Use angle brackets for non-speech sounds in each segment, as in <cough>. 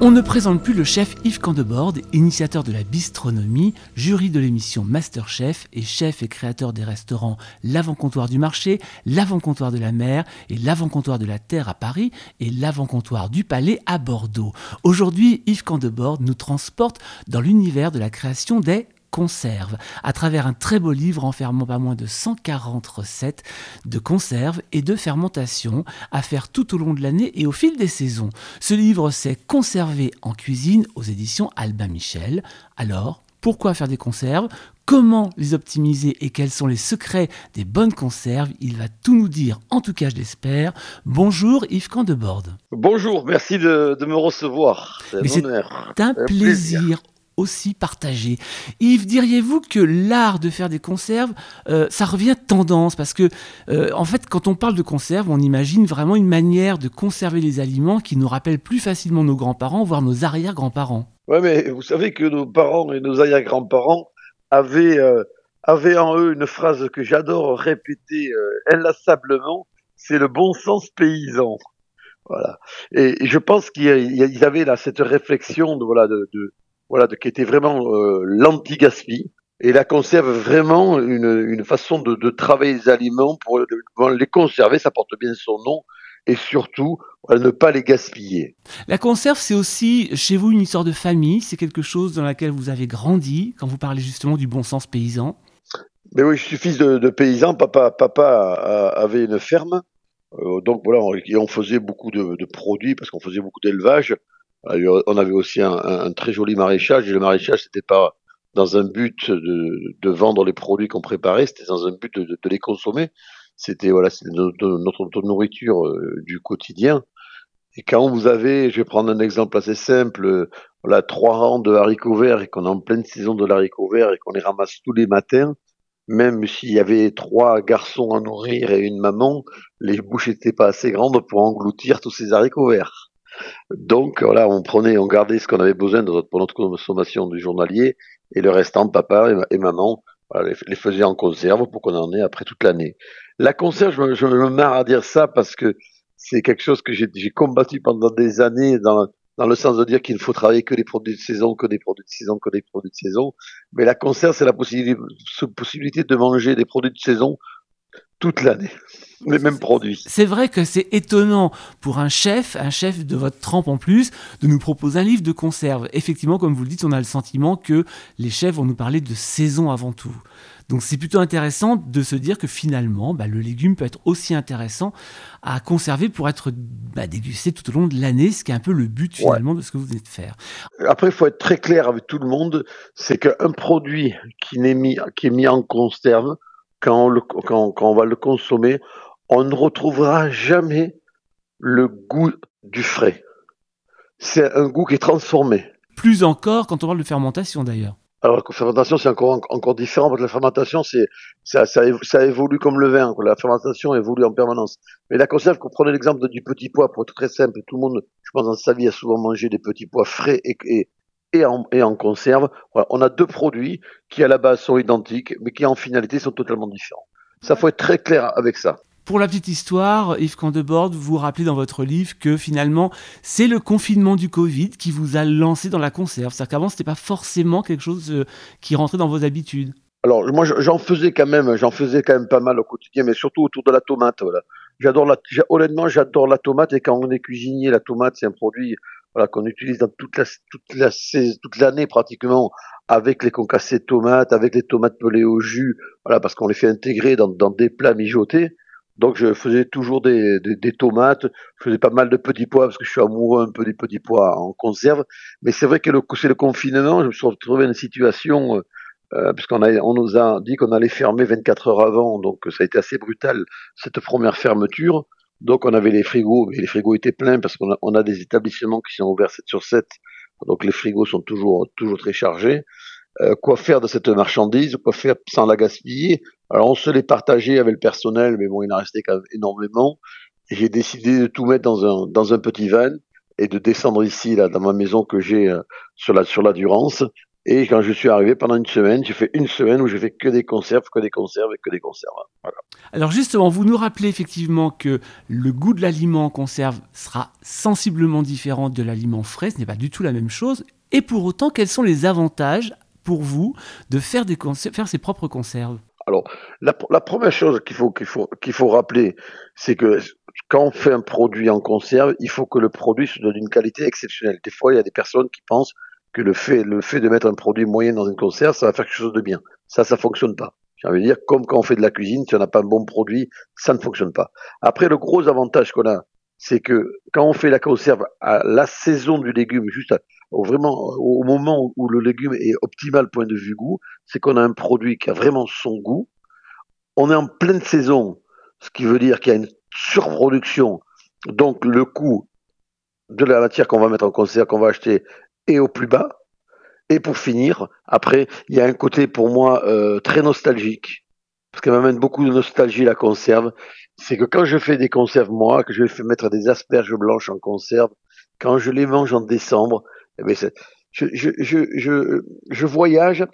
On ne présente plus le chef Yves Candebord, initiateur de la bistronomie, jury de l'émission Masterchef et chef et créateur des restaurants L'Avant-Comptoir du Marché, L'Avant-Comptoir de la Mer et L'Avant-Comptoir de la Terre à Paris et L'Avant-Comptoir du Palais à Bordeaux. Aujourd'hui, Yves Candebord nous transporte dans l'univers de la création des conserve à travers un très beau livre enfermant pas moins de 140 recettes de conserve et de fermentation à faire tout au long de l'année et au fil des saisons. Ce livre s'est conservé en cuisine aux éditions Albin Michel. Alors, pourquoi faire des conserves? Comment les optimiser et quels sont les secrets des bonnes conserves? Il va tout nous dire, en tout cas je l'espère. Bonjour Yves Candebord. Bonjour, merci de, me recevoir. C'est un, plaisir aussi partagé. Yves, diriez-vous que l'art de faire des conserves, euh, ça revient tendance? Parce que, euh, en fait, quand on parle de conserve, on imagine vraiment une manière de conserver les aliments qui nous rappelle plus facilement nos grands-parents, voire nos arrière-grands-parents. Oui, mais vous savez que nos parents et nos arrière-grands-parents avaient, euh, avaient en eux une phrase que j'adore répéter inlassablement, c'est le bon sens paysan. Voilà. Et, je pense qu'ils avaient là cette réflexion de, voilà, de voilà, de, qui était vraiment euh, l'anti-gaspi. Et la conserve vraiment une, une façon de, de, travailler les aliments pour, les conserver, ça porte bien son nom, et surtout ne pas les gaspiller. La conserve, c'est aussi chez vous une histoire de famille, c'est quelque chose dans laquelle vous avez grandi, quand vous parlez justement du bon sens paysan. Mais oui, je suis fils de, de paysan, papa, papa avait une ferme, euh, donc voilà, on, on faisait beaucoup de, de produits parce qu'on faisait beaucoup d'élevage. On avait aussi un, très joli maraîchage, et le maraîchage, c'était pas dans un but de, vendre les produits qu'on préparait, c'était dans un but de, les consommer. C'était voilà, notre, notre, nourriture euh, du quotidien. Et quand vous avez, je vais prendre un exemple assez simple, voilà, trois rangs de haricots verts et qu'on est en pleine saison de l'haricot vert et qu'on les ramasse tous les matins, même s'il y avait trois garçons à nourrir et une maman, les bouches n'étaient pas assez grandes pour engloutir tous ces haricots verts. Donc voilà, on prenait, on gardait ce qu'on avait besoin pour notre consommation du journalier et le restant, papa et, maman les, faisaient en conserve pour qu'on en ait après toute l'année. La conserve, je, me marre à dire ça parce que c'est quelque chose que j'ai combattu pendant des années dans, dans le sens de dire qu'il ne faut travailler que des produits de saison, que des produits de saison, que des produits de saison. Mais la conserve, c'est la possibilité de manger des produits de saison toute l'année les mêmes produits. C'est vrai que c'est étonnant pour un chef, un chef de votre trempe en plus, de nous proposer un livre de conserve. Effectivement, comme vous le dites, on a le sentiment que les chefs vont nous parler de saison avant tout. Donc c'est plutôt intéressant de se dire que finalement, bah, le légume peut être aussi intéressant à conserver pour être bah, dégusté tout au long de l'année, ce qui est un peu le but finalement de ce que vous venez de faire. Après, il faut être très clair avec tout le monde, c'est qu'un produit qui, est mis, qui est mis en conserve, quand quand, quand on va le consommer, on ne retrouvera jamais le goût du frais. C'est un goût qui est transformé. Plus encore quand on parle de fermentation d'ailleurs. Alors la fermentation c'est encore encore différent parce que la fermentation c'est ça, ça, évolue comme le vin. La fermentation évolue en permanence. Mais la conserve, vous prenez l'exemple du petit pois pour être très simple. Tout le monde, je pense dans sa vie, a souvent mangé des petits pois frais et, et, et, en, et en conserve. On a deux produits qui à la base sont identiques, mais qui en finalité sont totalement différents. Ça faut être très clair avec ça. Pour la petite histoire, Yves Candebord, vous vous rappelez dans votre livre que finalement, c'est le confinement du Covid qui vous a lancé dans la conserve. C'est-à-dire qu'avant, ce n'était pas forcément quelque chose euh, qui rentrait dans vos habitudes. Alors, moi, j'en faisais quand même, j'en faisais quand même pas mal au quotidien, mais surtout autour de la tomate. Voilà. J'adore la, honnêtement, j'adore la tomate et quand on est cuisinier, la tomate, c'est un produit voilà, qu'on utilise dans toute la, toute la, toute l'année pratiquement avec les concassés de tomates, avec les tomates pelées au jus, voilà, parce qu'on les fait intégrer dans, dans des plats mijotés. Donc je faisais toujours des, des, tomates, je faisais pas mal de petits pois parce que je suis amoureux un peu des petits pois en conserve. Mais c'est vrai que c'est le confinement, je me suis retrouvé dans une situation, euh, puisqu'on on nous a dit qu'on allait fermer 24 heures avant, donc ça a été assez brutal cette première fermeture. Donc on avait les frigos, mais les frigos étaient pleins parce qu'on a, on a des établissements qui sont ouverts 7 sur 7, donc les frigos sont toujours, toujours très chargés. Euh, quoi faire de cette marchandise, quoi faire sans la gaspiller? Alors on se les partageait avec le personnel, mais bon, il en restait quand même énormément. J'ai décidé de tout mettre dans un, dans un petit van et de descendre ici, là, dans ma maison que j'ai euh, sur la sur la Durance, Et quand je suis arrivé pendant une semaine, j'ai fait une semaine où j'ai fait que des conserves, que des conserves et que des conserves. Voilà. Alors justement, vous nous rappelez effectivement que le goût de l'aliment en conserve sera sensiblement différent de l'aliment frais, ce n'est pas du tout la même chose. Et pour autant, quels sont les avantages pour vous de faire, des faire ses propres conserves? Alors, la, la, première chose qu'il faut, qu'il faut, qu'il faut rappeler, c'est que quand on fait un produit en conserve, il faut que le produit soit d'une qualité exceptionnelle. Des fois, il y a des personnes qui pensent le fait, le fait de mettre un produit moyen dans une conserve, ça va faire quelque chose de bien. Ça, ça fonctionne pas. J'ai envie de dire, comme quand on fait de la cuisine, si on n'a pas un bon produit, ça ne fonctionne pas. Après, le gros avantage qu'on a, c'est que quand on fait la conserve à la saison du légume, juste au, vraiment au moment où le légume est optimal point de vue goût, c'est qu'on a un produit qui a vraiment son goût. On est en pleine saison, ce qui veut dire qu'il y a une surproduction. Donc le coût de la matière qu'on va mettre en conserve, qu'on va acheter, est au plus bas. Et pour finir, après, il y a un côté pour moi euh, très nostalgique, parce qu'elle m'amène beaucoup de nostalgie la conserve. C'est que quand je fais des conserves moi, que je vais mettre des asperges blanches en conserve, quand je les mange en décembre, eh bien, je, voyage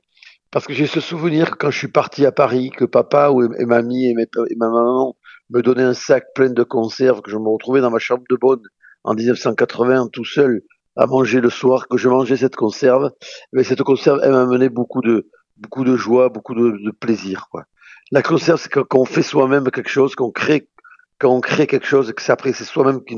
parce que j'ai ce souvenir quand je suis parti à Paris, que papa ou, et mamie et, et ma maman me donnaient un sac plein de conserves, que je me retrouvais dans ma chambre de bonne en 1980 tout seul à manger le soir, que je mangeais cette conserve, mais cette conserve, elle m'a amené beaucoup de, beaucoup de joie, beaucoup de, de plaisir. Quoi. La conserve, c'est quand on fait soi-même quelque chose, qu'on crée, quand on crée quelque chose, que c'est après c'est soi-même qui,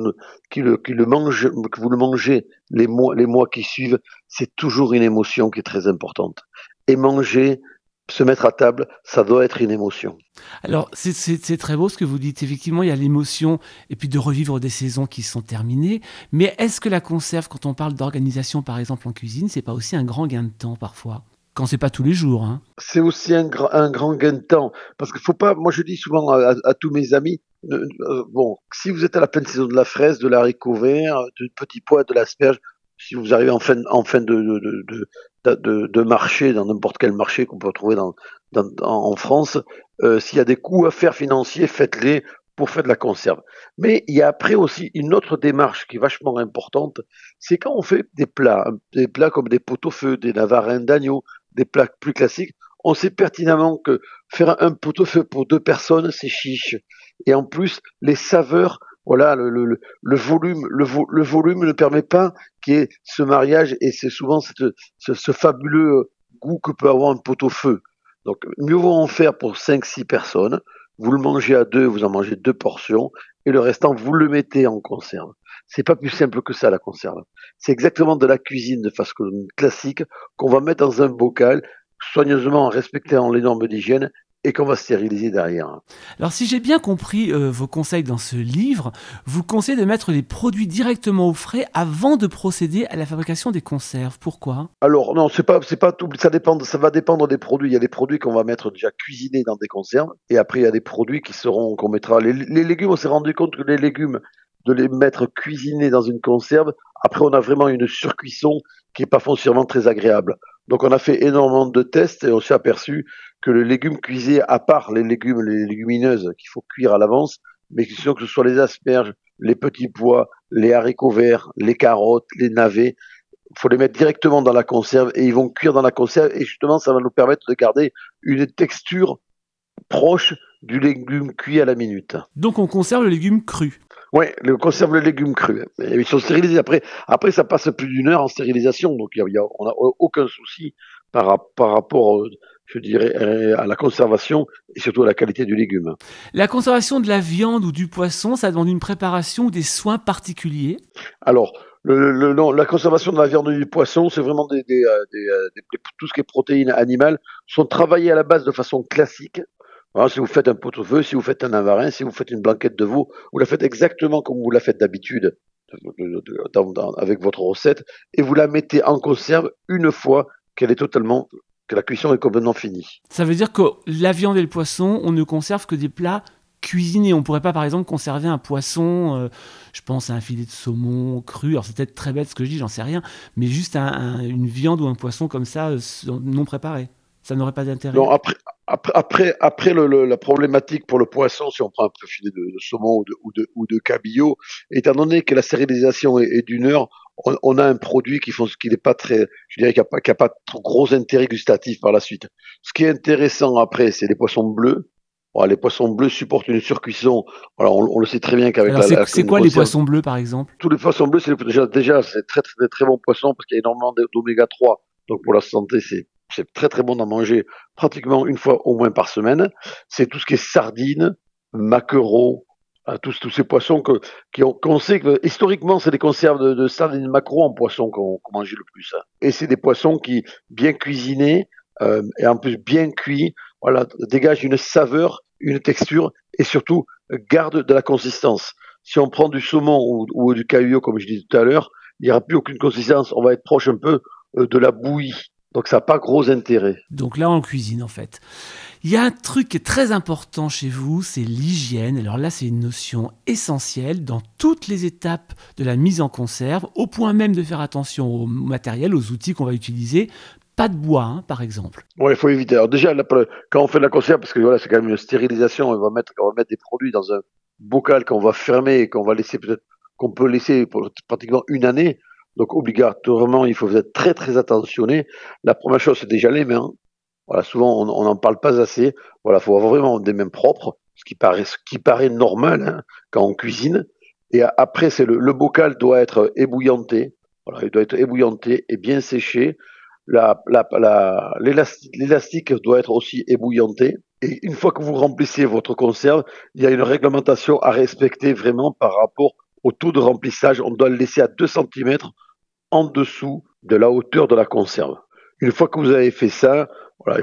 qui, le, qui le mange, que vous le mangez les mois, les mois qui suivent, c'est toujours une émotion qui est très importante. Et manger, se mettre à table, ça doit être une émotion. Alors, c'est très beau ce que vous dites. Effectivement, il y a l'émotion et puis de revivre des saisons qui sont terminées. Mais est-ce que la conserve, quand on parle d'organisation, par exemple en cuisine, c'est pas aussi un grand gain de temps parfois? Quand c'est pas tous les jours. Hein. C'est aussi un, un, grand gain de temps. Parce qu'il faut pas, moi je dis souvent à, à, tous mes amis, euh, bon, si vous êtes à la pleine saison de la fraise, de l'haricot vert, du petit pois, de l'asperge, si vous arrivez en fin, de, marché, dans n'importe quel marché qu'on peut trouver en France, euh, s'il y a des coûts à faire financiers, faites-les pour faire de la conserve. Mais il y a après aussi une autre démarche qui est vachement importante, c'est quand on fait des plats, des plats comme des pot-au-feu, des navarins d'agneau, des plats plus classiques, on sait pertinemment que faire un pot-au-feu pour deux personnes, c'est chiche. Et en plus, les saveurs voilà, le, le, le volume, le, le, volume ne permet pas qu'il y ait ce mariage et c'est souvent ce, ce, fabuleux goût que peut avoir un pot-au-feu. Donc, mieux vaut en faire pour 5-6 personnes. Vous le mangez à deux, vous en mangez deux portions et le restant, vous le mettez en conserve. C'est pas plus simple que ça, la conserve. C'est exactement de la cuisine de façon classique qu'on va mettre dans un bocal, soigneusement en respectant les normes d'hygiène et qu'on va stériliser derrière. Alors si j'ai bien compris euh, vos conseils dans ce livre, vous conseillez de mettre les produits directement au frais avant de procéder à la fabrication des conserves. Pourquoi? Alors non, c'est pas c'est pas tout, ça dépend, ça va dépendre des produits. Il y a des produits qu'on va mettre déjà cuisinés dans des conserves et après il y a des produits qui seront qu'on mettra les, les légumes. On s'est rendu compte que les légumes de les mettre cuisinés dans une conserve, après on a vraiment une surcuisson qui est pas foncièrement très agréable. Donc on a fait énormément de tests et on s'est aperçu que le légume cuisé, à part les légumes, les légumineuses qu'il faut cuire à l'avance, mais que ce soit les asperges, les petits pois, les haricots verts, les carottes, les navets, faut les mettre directement dans la conserve et ils vont cuire dans la conserve et justement ça va nous permettre de garder une texture proche du légume cuit à la minute. Donc on conserve le légume cru. Oui, on conserve le légume cru. Ils sont stérilisés après. Après, ça passe plus d'une heure en stérilisation, donc y a, y a, on n'a aucun souci par, par rapport euh, je dirais, euh, à la conservation et surtout à la qualité du légume. La conservation de la viande ou du poisson, ça demande une préparation ou des soins particuliers? Alors, le, le, non, la conservation de la viande et du poisson, c'est vraiment des, euh, des, des, tout ce qui est protéines animales sont travaillées à la base de façon classique. Alors, si vous faites un pot-au-feu, si vous faites un avarin, si vous faites une blanquette de veau, vous la faites exactement comme vous la faites d'habitude avec votre recette et vous la mettez en conserve une fois qu'elle est totalement que la cuisson est complètement finie. Ça veut dire que la viande et le poisson, on ne conserve que des plats cuisinés. On pourrait pas, par exemple, conserver un poisson, euh, je pense à un filet de saumon cru. Alors, c'est peut-être très bête ce que je dis, j'en sais rien, mais juste un, une viande ou un poisson comme ça, euh, non préparé. Ça n'aurait pas d'intérêt. Non, après, après, après, le, la problématique pour le poisson, si on prend un peu filet de, de saumon ou de, ou, de, ou de cabillaud, étant donné que la stérilisation est, est d'une heure, on, a un produit qui font, qui n'est pas très, je dirais qu'il n'y a pas, a pas trop gros intérêt gustatif par la suite. Ce qui est intéressant après, c'est les poissons bleus. les poissons bleus supportent une surcuisson. on, le sait très bien qu'avec la. C'est quoi les poissons bleus, par exemple? Tous les poissons bleus, c'est déjà, déjà c'est très, très, très bons poissons parce qu'il y a énormément d'oméga 3. Donc pour la santé, c'est c'est très très bon d'en manger pratiquement une fois au moins par semaine. C'est tout ce qui est sardines, maquereaux, à tous, tous ces poissons que, qu'on sait que historiquement c'est des conserves de, sardines maquereaux en poisson qu'on, qu'on mange le plus. Hein. Et c'est des poissons qui, bien cuisinés euh, et en plus bien cuits, voilà, dégagent une saveur, une texture et surtout gardent de la consistance. Si on prend du saumon ou, ou du caillou, comme je disais tout à l'heure, il n'y aura plus aucune consistance. On va être proche un peu euh, de la bouillie. Donc ça n'a pas gros intérêt. Donc là, en cuisine, en fait. Il y a un truc qui est très important chez vous, c'est l'hygiène. Alors là, c'est une notion essentielle dans toutes les étapes de la mise en conserve, au point même de faire attention au matériel, aux outils qu'on va utiliser. Pas de bois, hein, par exemple. Oui, il faut éviter. Alors déjà, quand on fait de la conserve, parce que voilà, c'est quand même une stérilisation, on va mettre, on va mettre des produits dans un bocal qu'on va fermer et qu'on va laisser peut-être qu'on peut laisser pour pratiquement une année. Donc obligatoirement, il faut être très très attentionné. La première chose, c'est déjà les mains. Voilà, souvent on n'en parle pas assez. Voilà, faut avoir vraiment des mains propres, ce qui paraît, ce qui paraît normal hein, quand on cuisine. Et après, c'est le, le, bocal doit être ébouillanté. Voilà, il doit être ébouillanté et bien séché. L'élastique doit être aussi ébouillanté. Et une fois que vous remplissez votre conserve, il y a une réglementation à respecter vraiment par rapport au taux de remplissage. On doit le laisser à 2 cm en dessous de la hauteur de la conserve. Une fois que vous avez fait ça,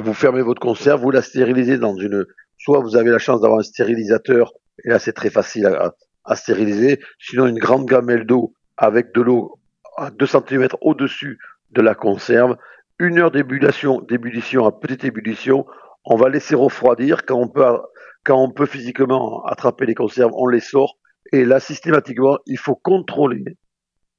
vous fermez votre conserve, vous la stérilisez dans une. Soit vous avez la chance d'avoir un stérilisateur, et là c'est très facile à, à, stériliser. Sinon, une grande gamelle d'eau avec de l'eau à 2 cm au-dessus de la conserve. Une heure d'ébullition, d'ébullition à petite ébullition. On va laisser refroidir. Quand on peut, quand on peut physiquement attraper les conserves, on les sort. Et là, systématiquement, il faut contrôler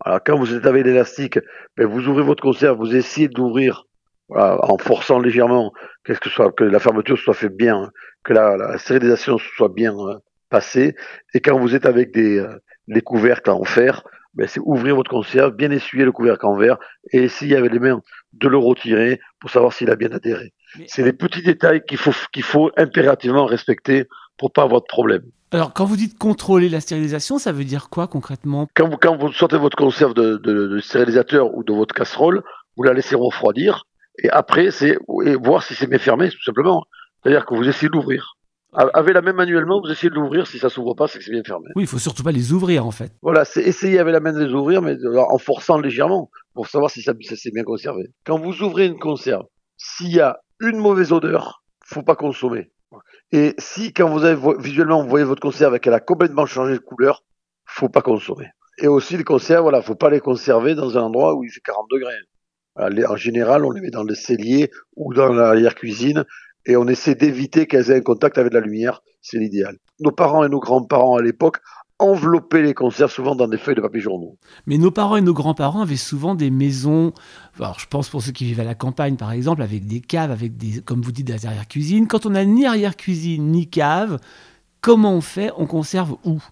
alors quand vous êtes avec l'élastique, ben vous ouvrez votre conserve, vous essayez d'ouvrir voilà, en forçant légèrement, qu'est-ce que soit, que la fermeture soit faite bien, que la, la stérilisation soit bien euh, passée. Et quand vous êtes avec des, euh, des couvercles en fer, ben c'est ouvrir votre conserve, bien essuyer le couvercle en verre et essayer avec les mains de le retirer pour savoir s'il a bien adhéré. C'est les petits détails qu'il faut, qu'il faut impérativement respecter pour pas avoir de problème. Alors, quand vous dites contrôler la stérilisation, ça veut dire quoi concrètement? Quand vous, quand vous sortez votre conserve de, de, stérilisateur ou de votre casserole, vous la laissez refroidir et après, c'est voir si c'est bien fermé, tout simplement. C'est-à-dire que vous essayez de l'ouvrir. Avec la même manuellement, vous essayez de l'ouvrir. Si ça s'ouvre pas, c'est que c'est bien fermé. Oui, il faut surtout pas les ouvrir en fait. Voilà, c'est essayer avec la main de les ouvrir, mais en forçant légèrement pour savoir si ça, ça s'est bien conservé. Quand vous ouvrez une conserve, s'il y a une mauvaise odeur, faut pas consommer. Et si, quand vous avez visuellement, vous voyez votre conserve et qu'elle a complètement changé de couleur, faut pas consommer. Et aussi, les conserves, voilà, faut pas les conserver dans un endroit où il fait 40 degrés. En général, on les met dans le cellier ou dans l'arrière-cuisine et on essaie d'éviter qu'elles aient un contact avec la lumière. C'est l'idéal. Nos parents et nos grands-parents à l'époque envelopper les conserves souvent dans des feuilles de papier journaux. Mais nos parents et nos grands-parents avaient souvent des maisons, alors je pense pour ceux qui vivent à la campagne par exemple, avec des caves, avec des, comme vous dites, des arrière-cuisines. Quand on n'a ni arrière-cuisine ni cave, comment on fait? On conserve où?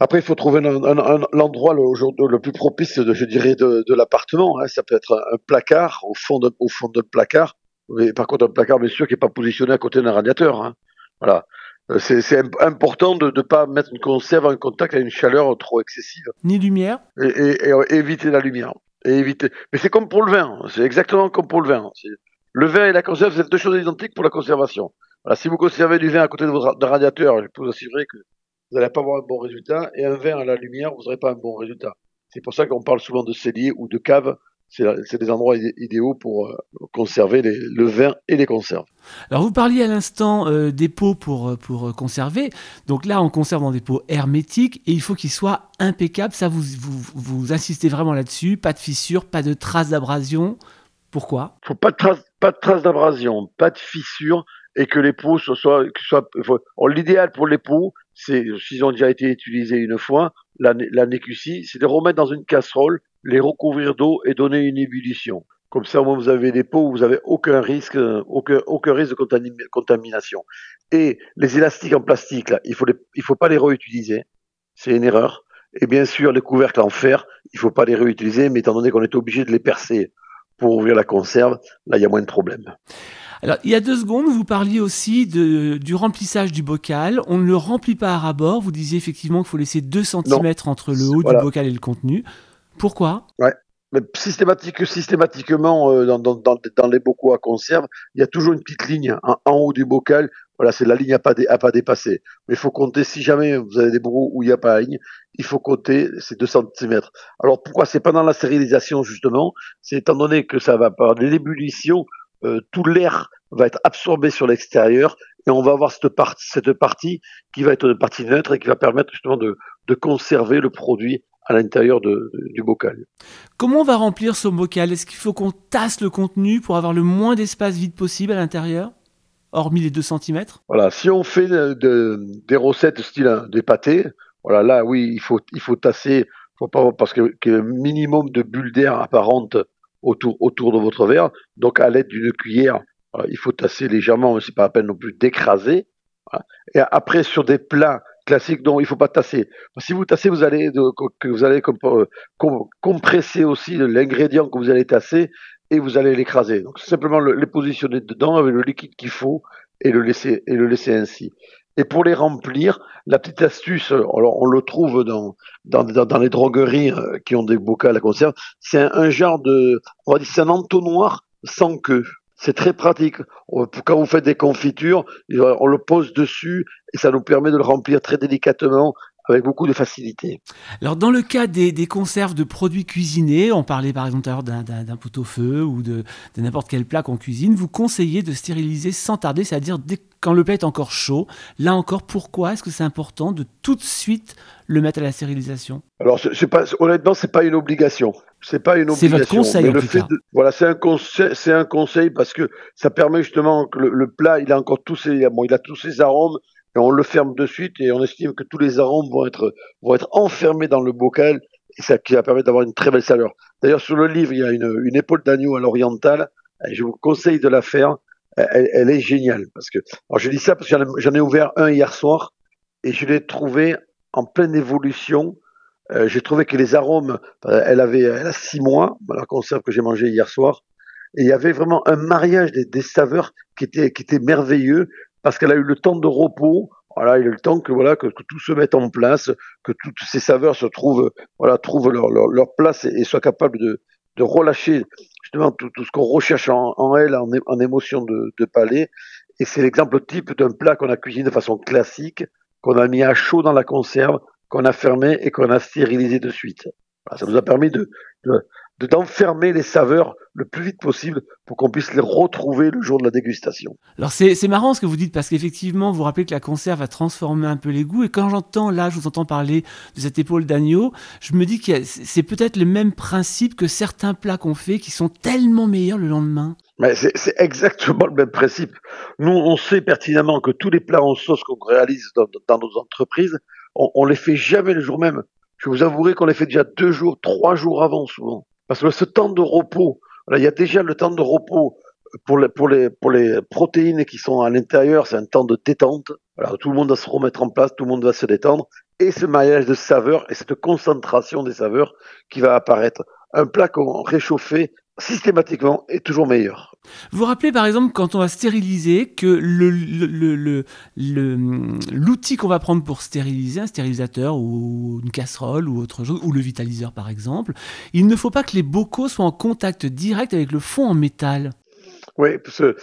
Après, il faut trouver l'endroit le, le, plus propice, de, je dirais, de, l'appartement. Hein. Ça peut être un, placard, au fond de, au fond de placard. Mais par contre, un placard, bien sûr, qui n'est pas positionné à côté d'un radiateur. Hein. Voilà. Euh, c'est important de ne pas mettre une conserve en contact avec une chaleur trop excessive. Ni lumière et, et, et, éviter la lumière. Et éviter. Mais c'est comme pour le vin, c'est exactement comme pour le vin. Le vin et la conserve, c'est deux choses identiques pour la conservation. Si vous conservez du vin à côté de votre radiateur, je peux vous assurer que vous n'allez pas avoir un bon résultat, et un vin à la lumière, vous n'aurez pas un bon résultat. C'est pour ça qu'on parle souvent de cellier ou de cave c'est des endroits idéaux pour euh, conserver le vin et les conserves. Alors vous parliez à l'instant euh, des pots pour, euh, pour conserver. Donc là, on conserve dans des pots hermétiques et il faut qu'ils soient impeccables. Ça, vous, vous, vous insistez vraiment là-dessus. Pas de fissures, pas de traces d'abrasion. Pourquoi? Faut pas de traces pas de traces d'abrasion, pas de fissures et que les pots soient, soient, l'idéal pour les pots, c'est s'ils ont déjà été utilisés une fois, la, la c'est de remettre dans une casserole les recouvrir d'eau et donner une ébullition. Comme ça, au moins, vous avez des pots où vous n'avez aucun risque, aucun, aucun risque de contamination. Et les élastiques en plastique, là, il faut il faut pas les réutiliser. C'est une erreur. Et bien sûr, les couvercles en fer, il ne faut pas les réutiliser, mais étant donné qu'on est obligé de les percer pour ouvrir la conserve, là, il y a moins de problèmes. Alors, il y a deux secondes, vous parliez aussi de, du remplissage du bocal. On ne le remplit pas à ras-bord. Vous disiez effectivement qu'il faut laisser 2 cm entre le haut du bocal et le contenu. Pourquoi? Ouais. Mais systématique, systématiquement, euh, dans, les bocaux à conserve, il y a toujours une petite ligne en, haut du bocal. Voilà, c'est la ligne à pas, à pas dépasser. Mais il faut compter, si jamais vous avez des bocaux où il n'y a pas la ligne, il faut compter ces 2 cm. Alors pourquoi? C'est pas dans la stérilisation, justement. C'est étant donné que ça va par l'ébullition, euh, tout l'air va être absorbé sur l'extérieur et on va avoir cette, partie, qui va être une partie neutre et qui va permettre justement de conserver le produit à l'intérieur de, du bocal. Comment on va remplir ce bocal? Est-ce qu'il faut qu'on tasse le contenu pour avoir le moins d'espace vide possible à l'intérieur hormis les 2 cm Voilà, si on fait de, des recettes style hein, des pâtés, voilà, là oui, il faut, il faut tasser, faut pas, parce qu'il y a un minimum de bulles d'air apparentes autour, autour de votre verre. Donc, à l'aide d'une cuillère, il faut tasser légèrement, mais c'est pas à peine non plus d'écraser. Et après, sur des plats classiques, dont il faut pas tasser. Si vous tassez, vous allez, vous allez euh, compresser aussi l'ingrédient que vous allez tasser et vous allez l'écraser. Donc, simplement le, les positionner dedans avec le liquide qu'il faut et le laisser, et le laisser ainsi. Et pour les remplir, la petite astuce, alors on le trouve dans, les drogueries euh, qui ont des bocaux à conserve, c'est un, genre de, on va dire, c'est un entonnoir sans queue. C'est très pratique. Quand vous faites des confitures, on le pose dessus et ça nous permet de le remplir très délicatement avec beaucoup de facilité. Alors dans le cas des, des, conserves de produits cuisinés, on parlait par exemple d'un pot-au-feu ou de, de n'importe quel plat qu'on cuisine, vous conseillez de stériliser sans tarder, c'est-à-dire quand le plat est encore chaud. Là encore, pourquoi est-ce que c'est important de tout de suite le mettre à la stérilisation? Alors c'est pas, honnêtement, c'est pas une obligation. C'est pas une obligation. C'est votre conseil. le fait De, voilà, c'est un conseil, c'est un conseil parce que ça permet justement que le, le, plat, il a encore tous ses, bon, il a tous ses arômes, et on le ferme de suite et on estime que tous les arômes vont être, vont être enfermés dans le bocal et ça qui va permettre d'avoir une très belle saveur. D'ailleurs, sur le livre, il y a une, une épaule d'agneau à l'oriental. Je vous conseille de la faire. Elle, elle est géniale parce que, alors je dis ça parce que j'en ai ouvert un hier soir et je l'ai trouvé en pleine évolution. Euh, j'ai trouvé que les arômes, euh, elle avait, elle a six mois, la conserve que j'ai mangée hier soir, et il y avait vraiment un mariage des, saveurs qui était, qui était merveilleux parce qu'elle a eu le temps de repos. Voilà, il a eu le temps que voilà que, tout se mette en place, que toutes ces saveurs se trouvent voilà trouvent leur, leur, place et, soient capables de, de relâcher justement tout, tout ce qu'on recherche en, elle en, en émotion de, de palais. Et c'est l'exemple type d'un plat qu'on a cuisiné de façon classique, qu'on a mis à chaud dans la conserve, qu'on a fermé et qu'on a stérilisé de suite. Voilà, ça nous a permis de, de, d'enfermer les saveurs le plus vite possible pour qu'on puisse les retrouver le jour de la dégustation. Alors c'est marrant ce que vous dites parce qu'effectivement vous rappelez que la conserve a transformé un peu les goûts et quand j'entends là, je vous entends parler de cette épaule d'agneau, je me dis que c'est peut-être le même principe que certains plats qu'on fait qui sont tellement meilleurs le lendemain. Mais c'est exactement le même principe. Nous, on sait pertinemment que tous les plats en sauce qu'on réalise dans, dans, nos entreprises, on, on les fait jamais le jour même. Je vous avouerai qu'on les fait déjà deux jours, trois jours avant souvent. Parce que ce temps de repos, il y a déjà le temps de repos pour les, pour les, pour les protéines qui sont à l'intérieur, c'est un temps de détente. Alors, tout le monde va se remettre en place, tout le monde va se détendre. Et ce maillage de saveurs et cette concentration des saveurs qui va apparaître. Un plat qu'on réchauffait systématiquement est toujours meilleur. Vous vous rappelez par exemple quand on va stériliser que l'outil qu'on va prendre pour stériliser, un stérilisateur ou une casserole ou autre chose, ou le vitaliseur par exemple, il ne faut pas que les bocaux soient en contact direct avec le fond en métal. Oui, parce que,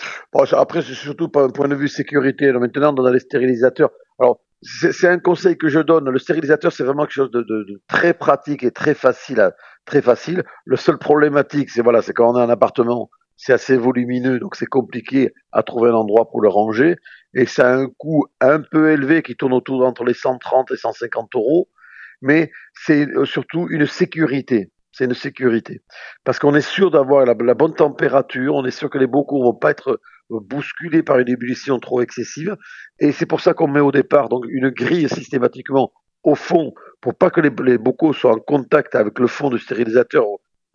après c'est surtout pas un point de vue sécurité. maintenant dans les stérilisateurs, alors c'est un conseil que je donne. Le stérilisateur, c'est vraiment quelque chose de, de, de, très pratique et très facile, à, très facile. Le seul problématique, c'est voilà, c'est quand on a un appartement, c'est assez volumineux, donc c'est compliqué à trouver un endroit pour le ranger, et ça a un coût un peu élevé qui tourne autour entre les 130 et 150 euros, mais c'est surtout une sécurité. C'est une sécurité. Parce qu'on est sûr d'avoir la, la, bonne température, on est sûr que les bocaux vont pas être bousculés par une ébullition trop excessive. Et c'est pour ça qu'on met au départ donc une grille systématiquement au fond pour pas que les, bocaux soient en contact avec le fond du stérilisateur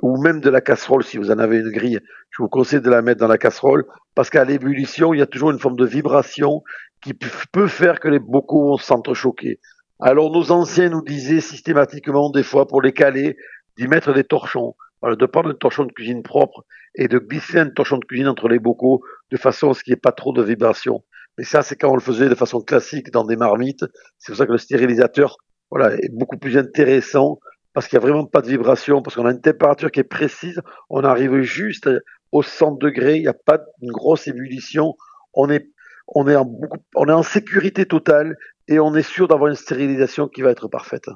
ou même de la casserole si vous en avez une grille. Je vous conseille de la mettre dans la casserole parce qu'à l'ébullition, il y a toujours une forme de vibration qui peut faire que les bocaux vont s'entrechoquer. Alors nos anciens nous disaient systématiquement, des fois, pour les caler, d'y mettre des torchons. De prendre un torchon de cuisine propre et de glisser un torchon de cuisine entre les bocaux de façon à ce qu'il n'y ait pas trop de vibrations. Mais ça, c'est quand on le faisait de façon classique dans des marmites. C'est pour ça que le stérilisateur voilà, est beaucoup plus intéressant parce qu'il n'y a vraiment pas de vibration, parce qu'on a une température qui est précise. On arrive juste au 100 degrés, il n'y a pas une grosse ébullition. On est, on est, en on est en sécurité totale et on est sûr d'avoir une stérilisation qui va être parfaite.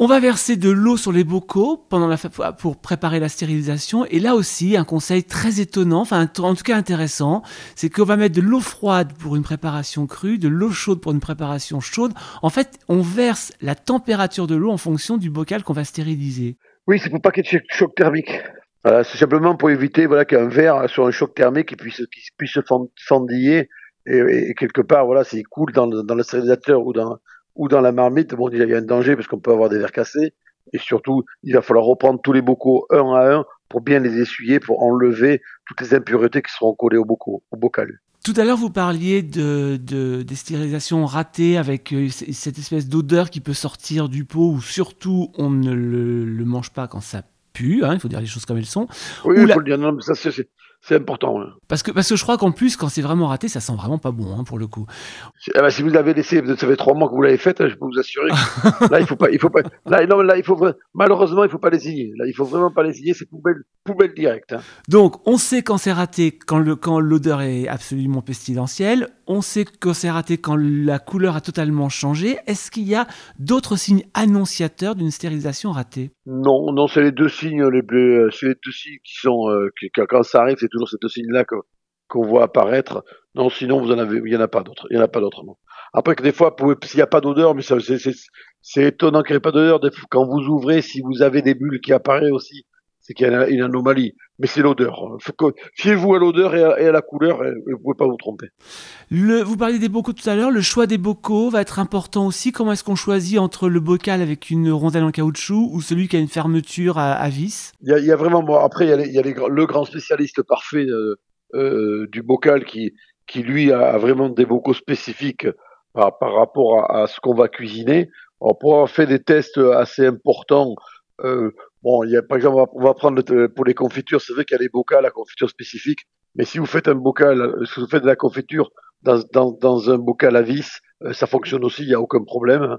On va verser de l'eau sur les bocaux la, pour préparer la stérilisation. Et là aussi, un conseil très étonnant, enfin en tout cas intéressant, c'est qu'on va mettre de l'eau froide pour une préparation crue, de l'eau chaude pour une préparation chaude. En fait, on verse la température de l'eau en fonction du bocal qu'on va stériliser. Oui, c'est pour pas qu'il y ait de choc thermique. c'est simplement pour éviter voilà, qu'un verre sur un choc thermique qui puisse, puisse se fendiller et, quelque part, voilà, s'il coule dans le stérilisateur ou dans, ou dans la marmite, bon, il y a un danger parce qu'on peut avoir des verres cassés. Et surtout, il va falloir reprendre tous les bocaux un à un pour bien les essuyer, pour enlever toutes les impuretés qui seront collées au, bocaux, au bocal. Tout à l'heure, vous parliez de, de, des stérilisations ratées avec euh, cette espèce d'odeur qui peut sortir du pot, ou surtout on ne le, le mange pas quand ça pue, hein, il faut dire les choses comme elles sont. Oui, il faut le dire, non, mais ça c'est c'est important. Parce que, parce que je crois qu'en plus, quand c'est vraiment raté, ça sent vraiment pas bon, hein, pour le coup. Eh ben, si vous l'avez laissé, ça fait trois mois que vous l'avez fait, hein, je peux vous assurer. Que, <laughs> là, il faut pas, il faut pas, là, non, là, il faut, malheureusement, il faut pas les signer. Là, il faut vraiment pas les signer, c'est poubelle, poubelle directe. Hein. Donc, on sait quand c'est raté, quand le, quand l'odeur est absolument pestilentielle. On sait quand c'est raté quand la couleur a totalement changé. Est-ce qu'il y a d'autres signes annonciateurs d'une stérilisation ratée? Non, non, c'est les deux signes les euh, les deux signes qui sont, euh, quand ça arrive, c'est toujours ces deux signes-là qu'on voit apparaître. Non, sinon vous en avez, il y en a pas d'autres. Il y en a pas d'autres. Après que des fois, s'il n'y a pas d'odeur, mais c'est étonnant qu'il n'y ait pas d'odeur. Quand vous ouvrez, si vous avez des bulles qui apparaissent aussi, c'est qu'il y a une anomalie. Mais c'est l'odeur. Fiez-vous à l'odeur et, à la couleur, et vous ne pouvez pas vous tromper. Le, vous parliez des bocaux tout à l'heure. Le choix des bocaux va être important aussi. Comment est-ce qu'on choisit entre le bocal avec une rondelle en caoutchouc ou celui qui a une fermeture à, vis? Il y, a, vraiment. Bon, après, il y a, le grand spécialiste parfait euh, euh, du bocal qui, qui lui a, vraiment des bocaux spécifiques par, par rapport à, ce qu'on va cuisiner. On pourra fait des tests assez importants. Euh, Bon, par exemple, on va, prendre pour les confitures, c'est vrai qu'il y a les bocals à confiture spécifique, mais si vous faites un bocal, euh, si vous faites de la confiture dans, dans, dans un bocal à vis, euh, ça fonctionne aussi, il n'y a aucun problème.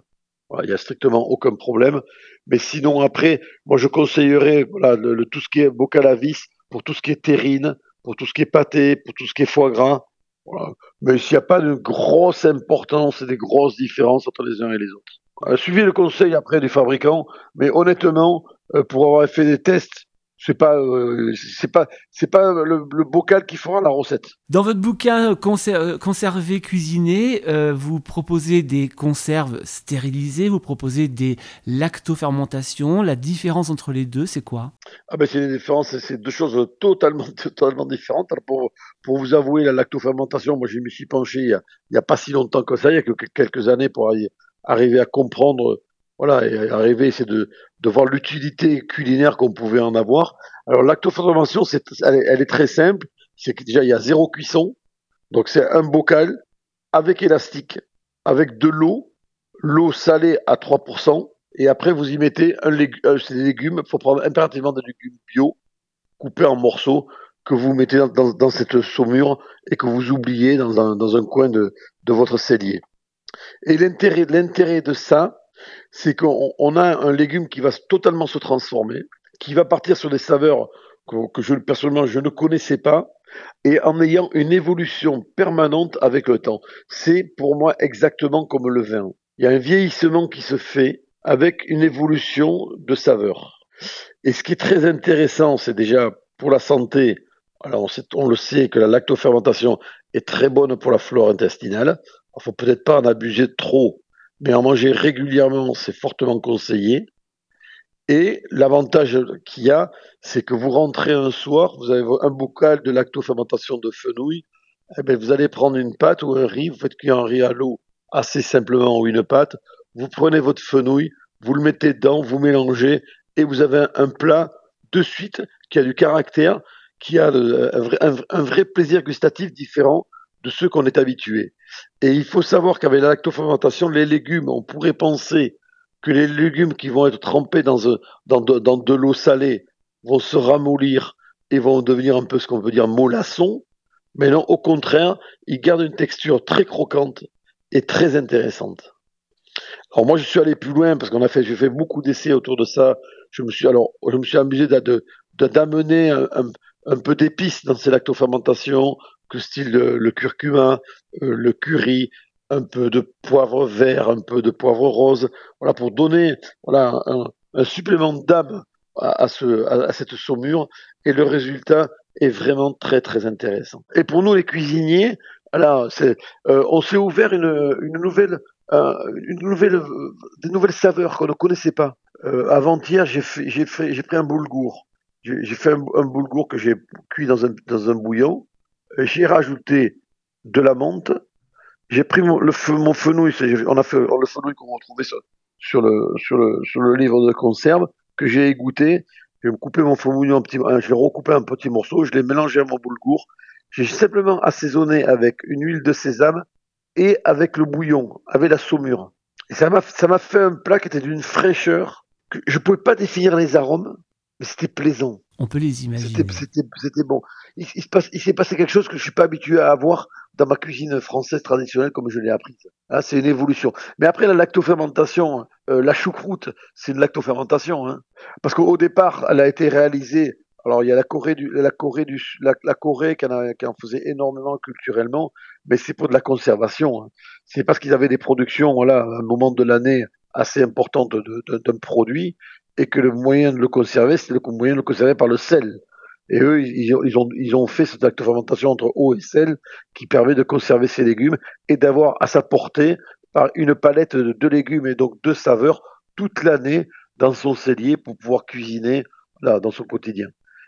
Il y a strictement aucun problème. Mais sinon, après, moi, je conseillerais le, tout ce qui est bocal à vis pour tout ce qui est terrine, pour tout ce qui est pâté, pour tout ce qui est foie gras. Mais s'il n'y a pas de grosse importance et des grosses différences entre les uns et les autres. Euh, suivez le conseil après du fabricant, mais honnêtement, euh, pour avoir fait des tests, c'est pas euh, c'est pas c'est pas le, bocal qui fera la recette. Dans votre bouquin euh, conserver cuisiner, vous proposez des conserves stérilisées, vous proposez des lactofermentations. La différence entre les deux, c'est quoi? Ah ben c'est des différences, c'est deux choses totalement <laughs> totalement différentes. Alors pour pour vous avouer la lactofermentation, moi je me suis penché il y a, il y a pas si longtemps que ça, il y a que quelques années pour arriver à comprendre voilà, et arriver, c'est de, de voir l'utilité culinaire qu'on pouvait en avoir. Alors, lactofermentation, c'est, elle, est très simple. C'est que déjà, il y a zéro cuisson. Donc, c'est un bocal avec élastique, avec de l'eau, l'eau salée à 3%. Et après, vous y mettez un légume, euh, des légumes. Il faut prendre impérativement des légumes bio, coupés en morceaux, que vous mettez dans, dans, dans cette saumure et que vous oubliez dans un, dans un coin de, de votre cellier. Et l'intérêt, l'intérêt de ça, c'est qu'on a un légume qui va totalement se transformer, qui va partir sur des saveurs que, je personnellement je ne connaissais pas, et en ayant une évolution permanente avec le temps. C'est pour moi exactement comme le vin. Il y a un vieillissement qui se fait avec une évolution de saveurs. Et ce qui est très intéressant, c'est déjà pour la santé. Alors on, on le sait que la lactofermentation est très bonne pour la flore intestinale. Il faut peut-être pas en abuser trop mais en manger régulièrement, c'est fortement conseillé. Et l'avantage qu'il y a, c'est que vous rentrez un soir, vous avez un bocal de lactofermentation de fenouil, eh bien, vous allez prendre une pâte ou un riz, vous faites cuire un riz à l'eau assez simplement ou une pâte, vous prenez votre fenouil, vous le mettez dedans, vous mélangez et vous avez un, plat de suite qui a du caractère, qui a vrai, un vrai plaisir gustatif différent de ceux qu'on est habitué. Et il faut savoir qu'avec la lactofermentation, les légumes, on pourrait penser que les légumes qui vont être trempés dans, dans de, dans de l'eau salée vont se ramollir et vont devenir un peu ce qu'on veut dire mollassons. Mais non, au contraire, ils gardent une texture très croquante et très intéressante. Alors moi, je suis allé plus loin parce qu'on a fait, j'ai fait beaucoup d'essais autour de ça. Je me suis alors, je me suis amusé d'amener un, un, peu d'épices dans ces lactofermentations, que style le, le curcuma, euh, le curry, un peu de poivre vert, un peu de poivre rose, voilà pour donner voilà un, supplément d'âme à, ce, à, cette saumure et le résultat est vraiment très très intéressant. Et pour nous les cuisiniers, c'est, euh, on s'est ouvert une, une nouvelle euh, une nouvelle des nouvelles saveurs qu'on ne connaissait pas. Euh, avant-hier, j'ai j'ai pris un boulgour. J'ai fait un, un boulgour que j'ai cuit dans un dans un bouillon. J'ai rajouté de la menthe, j'ai pris mon, le, mon fenouil, on a fait le fenouil qu'on retrouvait sur, sur, le, sur, le, sur le livre de conserve, que j'ai égoutté. Je vais coupé mon fenouil en petit, je l'ai recoupé en petits morceaux, je l'ai mélangé à mon boulgour. J'ai simplement assaisonné avec une huile de sésame et avec le bouillon, avec la saumure. Ça m'a, ça m'a fait un plat qui était d'une fraîcheur que je pouvais pas définir les arômes, mais c'était plaisant. On peut les imaginer. C'était bon. Il, s'est passé quelque chose que je suis pas habitué à avoir dans ma cuisine française traditionnelle comme je l'ai apprise. Ah, c'est une évolution. Mais après la lactofermentation, euh, la choucroute, c'est une lactofermentation. Hein. Parce qu'au départ, elle a été réalisée. Alors il y a la Corée du, la Corée du, la, la Corée qui en, qui en, faisait énormément culturellement, mais c'est pour de la conservation. Hein. C'est parce qu'ils avaient des productions, voilà, à un moment de l'année assez importante d'un produit, et que le moyen de le conserver, c'est le moyen de le conserver par le sel. Et eux, ils ont, ils ont, ils ont fait cette acte de fermentation entre eau et sel qui permet de conserver ces légumes et d'avoir à sa portée par une palette de, légumes et donc de saveurs toute l'année dans son cellier pour pouvoir cuisiner là, dans son quotidien.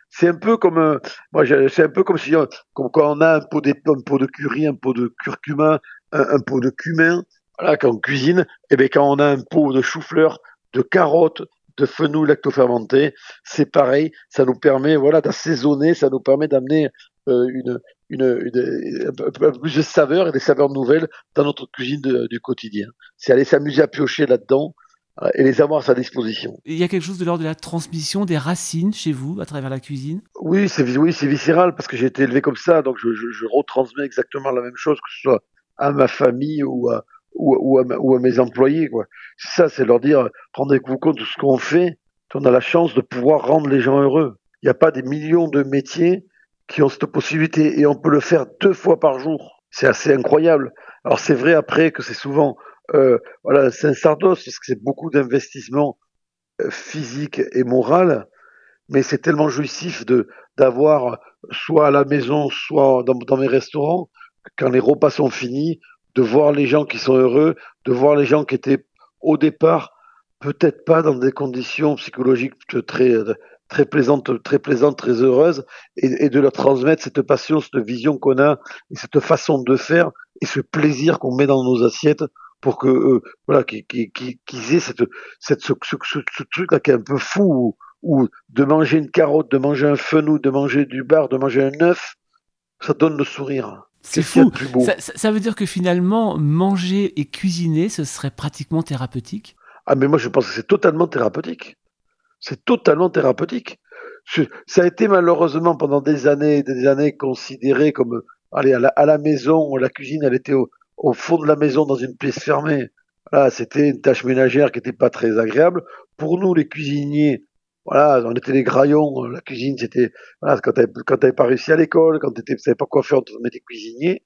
C'est un peu comme, euh, moi, c'est un peu comme si, euh, comme quand on a un pot, de, un pot de curry, un pot de curcuma, un, pot de cumin, voilà, quand on cuisine, et bien quand on a un pot de chou-fleur, de carottes, de fenouil lactofermenté, c'est pareil, ça nous permet voilà d'assaisonner, ça nous permet d'amener euh, une, une, une, un peu plus de saveurs et des saveurs nouvelles dans notre cuisine de, du quotidien. C'est aller s'amuser à piocher là-dedans euh, et les avoir à sa disposition. Il y a quelque chose de l'ordre de la transmission des racines chez vous à travers la cuisine? Oui, c'est oui, viscéral parce que j'ai été élevé comme ça, donc je, je, je retransmets exactement la même chose que ce soit à ma famille ou à, ou, ou, à, ou à mes employés. Quoi. Ça, c'est leur dire, rendez-vous compte de ce qu'on fait, on a la chance de pouvoir rendre les gens heureux. Il n'y a pas des millions de métiers qui ont cette possibilité et on peut le faire deux fois par jour. C'est assez incroyable. Alors c'est vrai après que c'est souvent, euh, voilà, c'est un sardos parce que c'est beaucoup d'investissement euh, physique et moral, mais c'est tellement jouissif de d'avoir soit à la maison, soit dans, dans mes restaurants, quand les repas sont finis, de voir les gens qui sont heureux, de voir les gens qui étaient au départ peut-être pas dans des conditions psychologiques très très plaisantes, très plaisantes, très heureuses, et, de leur transmettre cette passion, cette vision qu'on a, et cette façon de faire, et ce plaisir qu'on met dans nos assiettes pour que euh, voilà qu'ils qu qu aient cette, cette ce, ce, truc là qui est un peu fou ou de manger une carotte, de manger un fenouil, de manger du bar, de manger un œuf, ça donne le sourire. C'est fou. Ça, ça, veut dire que finalement, manger et cuisiner, ce serait pratiquement thérapeutique? Ah, mais moi, je pense que c'est totalement thérapeutique. C'est totalement thérapeutique. Ça a été malheureusement pendant des années des années considéré comme allez à la, à la maison, la cuisine, elle était au, au, fond de la maison dans une pièce fermée. Voilà, c'était une tâche ménagère qui n'était pas très agréable. Pour nous, les cuisiniers, voilà, on était des graillons, la cuisine, c'était, voilà, quand t'avais, quand t'avais pas réussi à l'école, quand t'étais, savais pas quoi faire, on te mettait cuisinier.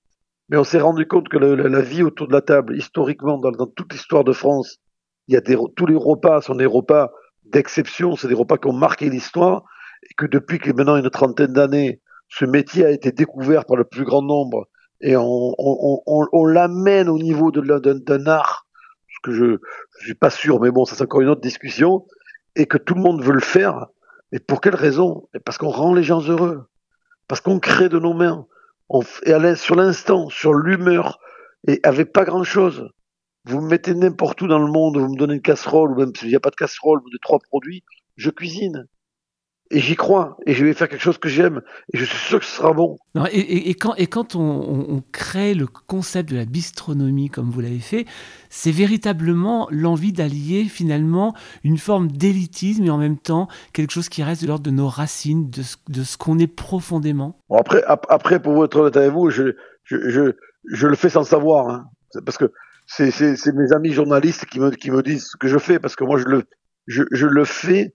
Mais on s'est rendu compte que la, vie autour de la table, historiquement, dans, toute l'histoire de France, il y a des, tous les repas sont des repas d'exception, c'est des repas qui ont marqué l'histoire, et que depuis que maintenant une trentaine d'années, ce métier a été découvert par le plus grand nombre, et on, on, l'amène au niveau de, d'un art, ce que je, je suis pas sûr, mais bon, ça c'est encore une autre discussion, et que tout le monde veut le faire, mais pour quelle raison? Parce qu'on rend les gens heureux, parce qu'on crée de nos mains, et à sur l'instant, sur l'humeur, et avec pas grand-chose. Vous me mettez n'importe où dans le monde, vous me donnez une casserole, ou même s'il n'y a pas de casserole, ou des trois produits, je cuisine. Et j'y crois, et je vais faire quelque chose que j'aime, et je suis sûr que ce sera bon. et, quand, et quand on, crée le concept de la bistronomie comme vous l'avez fait, c'est véritablement l'envie d'allier finalement une forme d'élitisme et en même temps quelque chose qui reste de l'ordre de nos racines, de ce, de ce qu'on est profondément. Bon, après, après, pour être honnête avec vous, je, je, je, je le fais sans savoir, hein. parce que c'est mes amis journalistes qui me, qui me disent ce que je fais, parce que moi je le, je, je le fais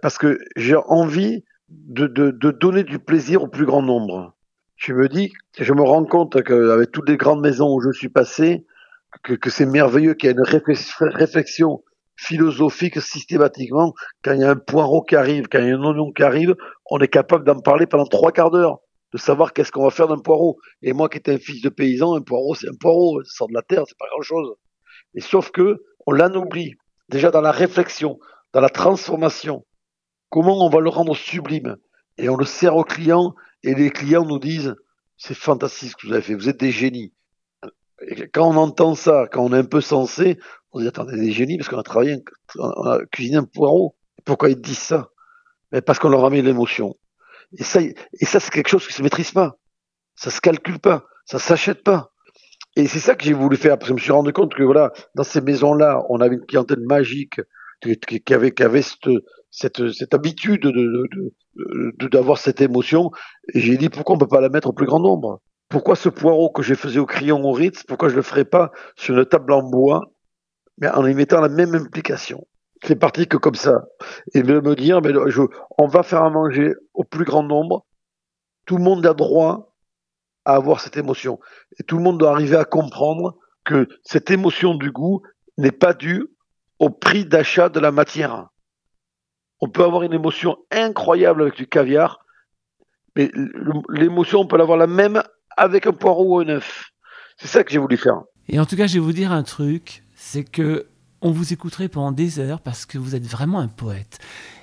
parce que j'ai envie de, de, donner du plaisir au plus grand nombre. Je me dis, je me rends compte qu'avec toutes les grandes maisons où je suis passé, que, que c'est merveilleux qu'il y ait une réflexion philosophique systématiquement. Quand il y a un poireau qui arrive, quand il y a un oignon qui arrive, on est capable d'en parler pendant trois quarts d'heure, de savoir qu'est-ce qu'on va faire d'un poireau. Et moi qui étais un fils de paysan, un poireau c'est un poireau, ça sort de la terre, c'est pas grand-chose. Et sauf que on l'anoublie déjà dans la réflexion, dans la transformation. Comment on va le rendre sublime? Et on le sert aux clients et les clients nous disent c'est fantastique ce que vous avez fait, vous êtes des génies. Quand on entend ça, quand on est un peu sensé, on se dit attendez, des génies parce qu'on a travaillé, on a cuisiné un poireau. Pourquoi ils disent ça? Parce qu'on leur a mis l'émotion. Et ça, et ça c'est quelque chose qui se maîtrise pas. Ça se calcule pas, ça s'achète pas. Et c'est ça que j'ai voulu faire, parce que je me suis rendu compte que voilà, dans ces maisons-là, on avait une clientèle magique qui avait, qui cette, cette habitude de, d'avoir cette émotion. Et j'ai dit pourquoi on peut pas la mettre au plus grand nombre? Pourquoi ce poireau que je faisais au crayon au Ritz, pourquoi je le ferais pas sur une table en bois, mais en y mettant la même implication? C'est parti que comme ça. Et de me dire, mais on va faire à manger au plus grand nombre. Tout le monde a droit à avoir cette émotion. Et tout le monde doit arriver à comprendre que cette émotion du goût n'est pas due au prix d'achat de la matière. On peut avoir une émotion incroyable avec du caviar, mais l'émotion, on peut l'avoir la même avec un poireau ou un œuf. C'est ça que j'ai voulu faire. Et en tout cas, je vais vous dire un truc, c'est que on vous écouterait pendant des heures parce que vous êtes vraiment un poète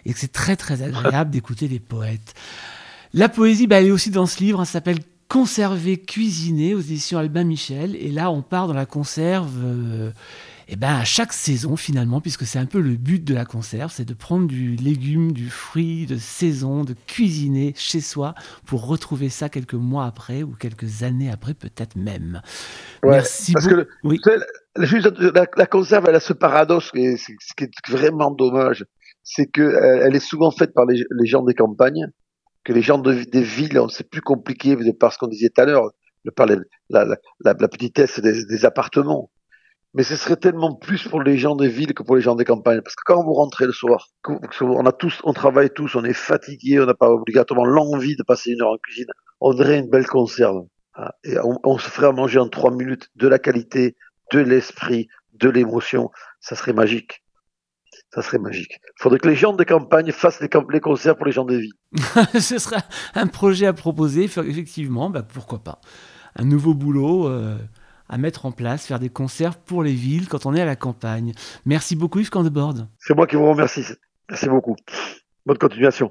et que c'est très très agréable <laughs> d'écouter des poètes. La poésie, bah, elle est aussi dans ce livre, hein, ça s'appelle Conserver, cuisiner aux éditions Albin Michel. Et là, on part dans la conserve. Euh, et eh ben à chaque saison finalement, puisque c'est un peu le but de la conserve, c'est de prendre du légume, du fruit de saison, de cuisiner chez soi pour retrouver ça quelques mois après ou quelques années après peut-être même. Merci parce Que oui. la, la, conserve, elle a ce paradoxe, et ce qui est vraiment dommage, c'est que euh, elle est souvent faite par les, gens des campagnes, que les gens des villes, c'est plus compliqué par ce qu'on disait tout à l'heure, par la, la, la, petitesse des, des appartements mais ce serait tellement plus pour les gens des villes que pour les gens des campagnes. Parce que quand vous rentrez le soir, on a tous, on travaille tous, on est fatigué, on n'a pas obligatoirement l'envie de passer une heure en cuisine. On aurait une belle conserve. Hein. Et on, se ferait à manger en trois minutes de la qualité, de l'esprit, de l'émotion. Ça serait magique. Ça serait magique. Il faudrait que les gens des campagnes fassent les, les concerts pour les gens des villes. <laughs> Ce serait un projet à proposer, effectivement, bah pourquoi pas. Un nouveau boulot. Euh, à mettre en place, faire des concerts pour les villes quand on est à la campagne. Merci beaucoup Yves Candebord. C'est moi qui vous remercie. Merci beaucoup. Bonne continuation.